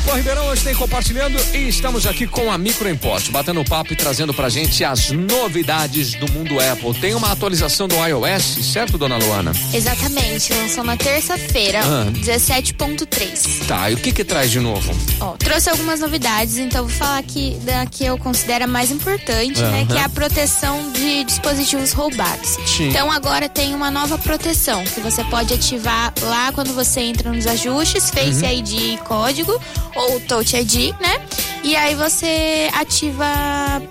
Pan Ribeirão, hoje tem compartilhando e estamos aqui com a Microimport, batendo papo e trazendo pra gente as novidades do mundo Apple. Tem uma atualização do iOS, certo, dona Luana? Exatamente, lançou na terça-feira, Ah. 17.3. Tá, e o que que traz de novo? Ó, trouxe algumas novidades, então vou falar aqui da que eu considero a mais importante, né? Aham. Que é a proteção de dispositivos roubados. Sim. Então agora tem uma nova proteção que você pode ativar lá quando você entra nos ajustes, Face Uhum. ID e código, ou Touch ID, né? E aí você ativa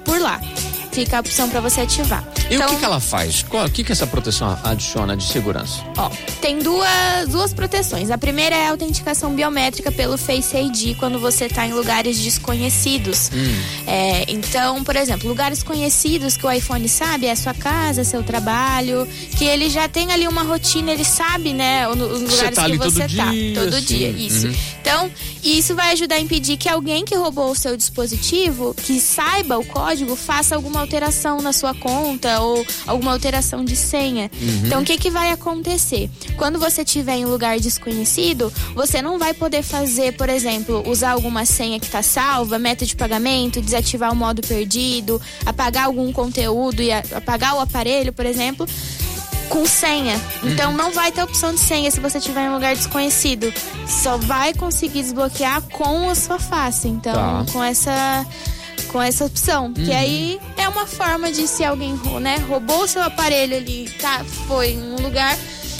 por lá. Fica a opção para você ativar. E então, o que que ela faz? Qual- O que que essa proteção adiciona de segurança? Ó, tem duas, duas proteções. A primeira é a autenticação biométrica pelo Face ID quando você está em lugares desconhecidos. É, então, por exemplo, lugares conhecidos que o iPhone sabe é a sua casa, seu trabalho, que ele já tem ali uma rotina, ele sabe, né, os lugares tá ali que você tá. dia, Todo assim. dia, isso. Uhum. Então, isso vai ajudar a impedir que alguém que roubou o seu dispositivo, que saiba o código, faça alguma alteração na sua conta ou alguma alteração de senha. Uhum. Então, o que, que vai acontecer? Quando você estiver em lugar desconhecido, você não vai poder fazer, por exemplo, usar alguma senha que está salva, meta de pagamento, desativar o modo perdido, apagar algum conteúdo e apagar o aparelho, por exemplo com senha. Então não vai ter opção de senha se você estiver em um lugar desconhecido. Só vai conseguir desbloquear com a sua face. Então, Tá. com essa com essa opção, que aí é uma forma de se alguém, né, roubou o seu aparelho ali, tá, foi em um lugar,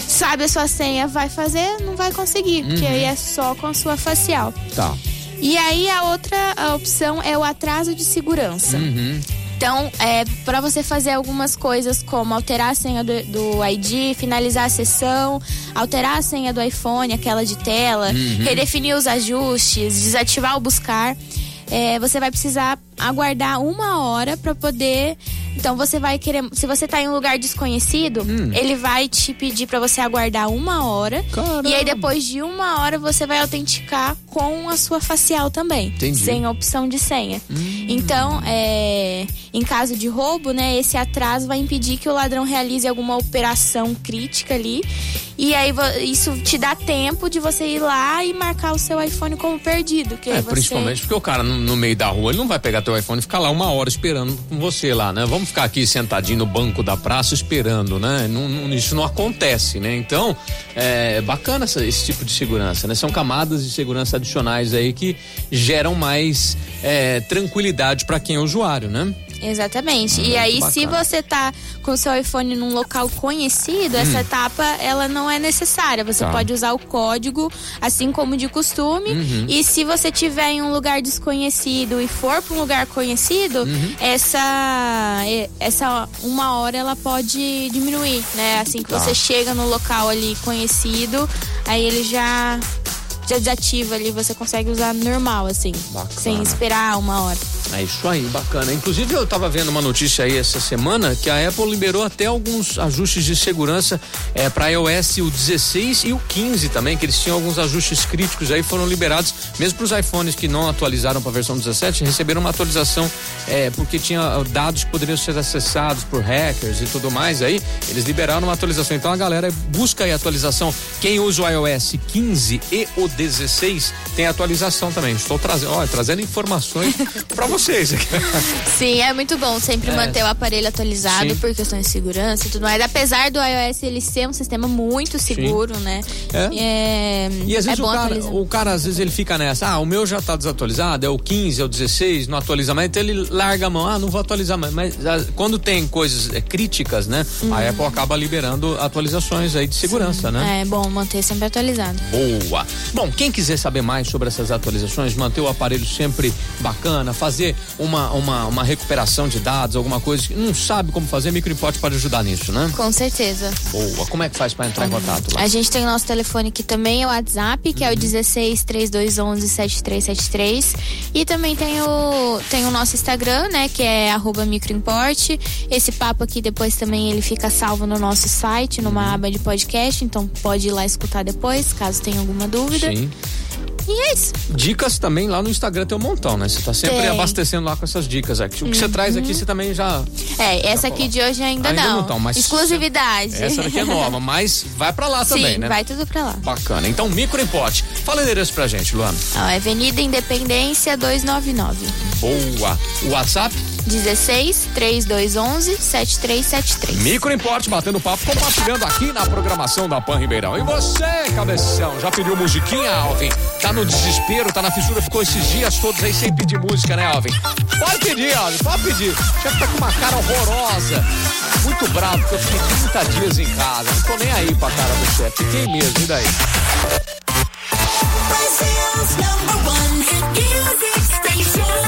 sabe a sua senha, vai fazer, não vai conseguir, porque aí é só com a sua facial. Tá. E aí a outra a opção é o atraso de segurança. Uhum. Então, é, para você fazer algumas coisas como alterar a senha do, do ID, finalizar a sessão, alterar a senha do iPhone, aquela de tela, redefinir os ajustes, desativar o buscar, é, você vai precisar aguardar uma hora para poder. Então você vai querer, se você tá em um lugar desconhecido, ele vai te pedir para você aguardar uma hora. Caramba. E aí depois de uma hora você vai autenticar com a sua facial também, Entendi. sem opção de senha. Então, é, em caso de roubo, né, esse atraso vai impedir que o ladrão realize alguma operação crítica ali. E aí isso te dá tempo de você ir lá e marcar o seu iPhone como perdido. Que É, você... principalmente porque o cara no, no meio da rua, ele não vai pegar teu iPhone e ficar lá uma hora esperando com você lá, né? Vamos ficar aqui sentadinho no banco da praça esperando, né? Não- não- isso não acontece, né? Então, é bacana essa- esse tipo de segurança, né? São camadas de segurança adicionais aí que geram mais é, tranquilidade para quem é usuário, né? Exatamente. Ah, e aí, muito se bacana. você tá com o seu iPhone num local conhecido, essa etapa ela não é necessária. Você Hum. Tá. pode usar o código, assim como de costume. Uhum. E se você tiver em um lugar desconhecido e for para um lugar conhecido, Uhum. essa essa uma hora ela pode diminuir, né? Assim que Tá. você chega no local ali conhecido, aí ele já desativa ali, você consegue usar normal, assim, Bacana. sem esperar uma hora. É isso aí, bacana. Inclusive, eu tava vendo uma notícia aí essa semana que a Apple liberou até alguns ajustes de segurança é, para iOS o 16 e o 15 também, que eles tinham alguns ajustes críticos aí, foram liberados, mesmo para os iPhones que não atualizaram para a versão 17, receberam uma atualização é, porque tinha ah, dados que poderiam ser acessados por hackers e tudo mais aí, eles liberaram uma atualização. Então a galera busca aí a atualização. Quem usa o iOS 15 e o 16 tem atualização também. Estou trazendo, ó, trazendo informações para vocês aqui. Sim, é muito bom sempre É. manter o aparelho atualizado Sim. por questões de segurança e tudo mais. Apesar do iOS ele ser um sistema muito seguro, né? É. É, E às é vezes bom o, cara, o cara, às vezes, ele fica nessa, ah, o meu já tá desatualizado, é o 15, é o 16, não atualiza mais, então ele larga a mão, ah, não vou atualizar mais. Mas ah, quando tem coisas é, críticas, né, a Apple acaba liberando atualizações aí de segurança, né? É bom manter sempre atualizado. Boa. Bom, quem quiser saber mais sobre essas atualizações, manter o aparelho sempre bacana, fazer uma, uma, uma recuperação de dados, alguma coisa que não sabe como fazer, Microimport pode ajudar nisso, né? Com certeza. Boa. Como é que faz para entrar em contato lá? A gente tem o nosso telefone que também é o WhatsApp, que é o 16 3211 7373. E também tem o, tem o nosso Instagram, né? Que é arroba microimport. Esse papo aqui depois também ele fica salvo no nosso site, numa aba de podcast. Então pode ir lá escutar depois, caso tenha alguma dúvida. Sim. E é isso. Dicas também lá no Instagram tem um montão, né? Você tá sempre Tem. abastecendo lá com essas dicas aqui. O que você traz aqui, você também já. É, essa aqui de hoje ainda, Ainda não. não mas Exclusividade. Essa daqui é nova, mas vai pra lá também, Sim, né? vai tudo pra lá. Bacana. Então, micro importe. Fala o endereço pra gente, Luana. Ó, Avenida Independência 299. Boa. O WhatsApp? 16 3211 7373. Micro Importe batendo papo, compartilhando aqui na programação da Pan Ribeirão. E você, cabeção, já pediu musiquinha, Alvin? Tá no desespero, tá na fissura, ficou esses dias todos aí sem pedir música, né, Alvin? Pode pedir, Alvin, pode pedir. O chefe tá com uma cara horrorosa. Muito bravo, porque eu fiquei 30 dias em casa. Não tô nem aí pra cara do chefe. Fiquei mesmo, e daí? Number one hit music.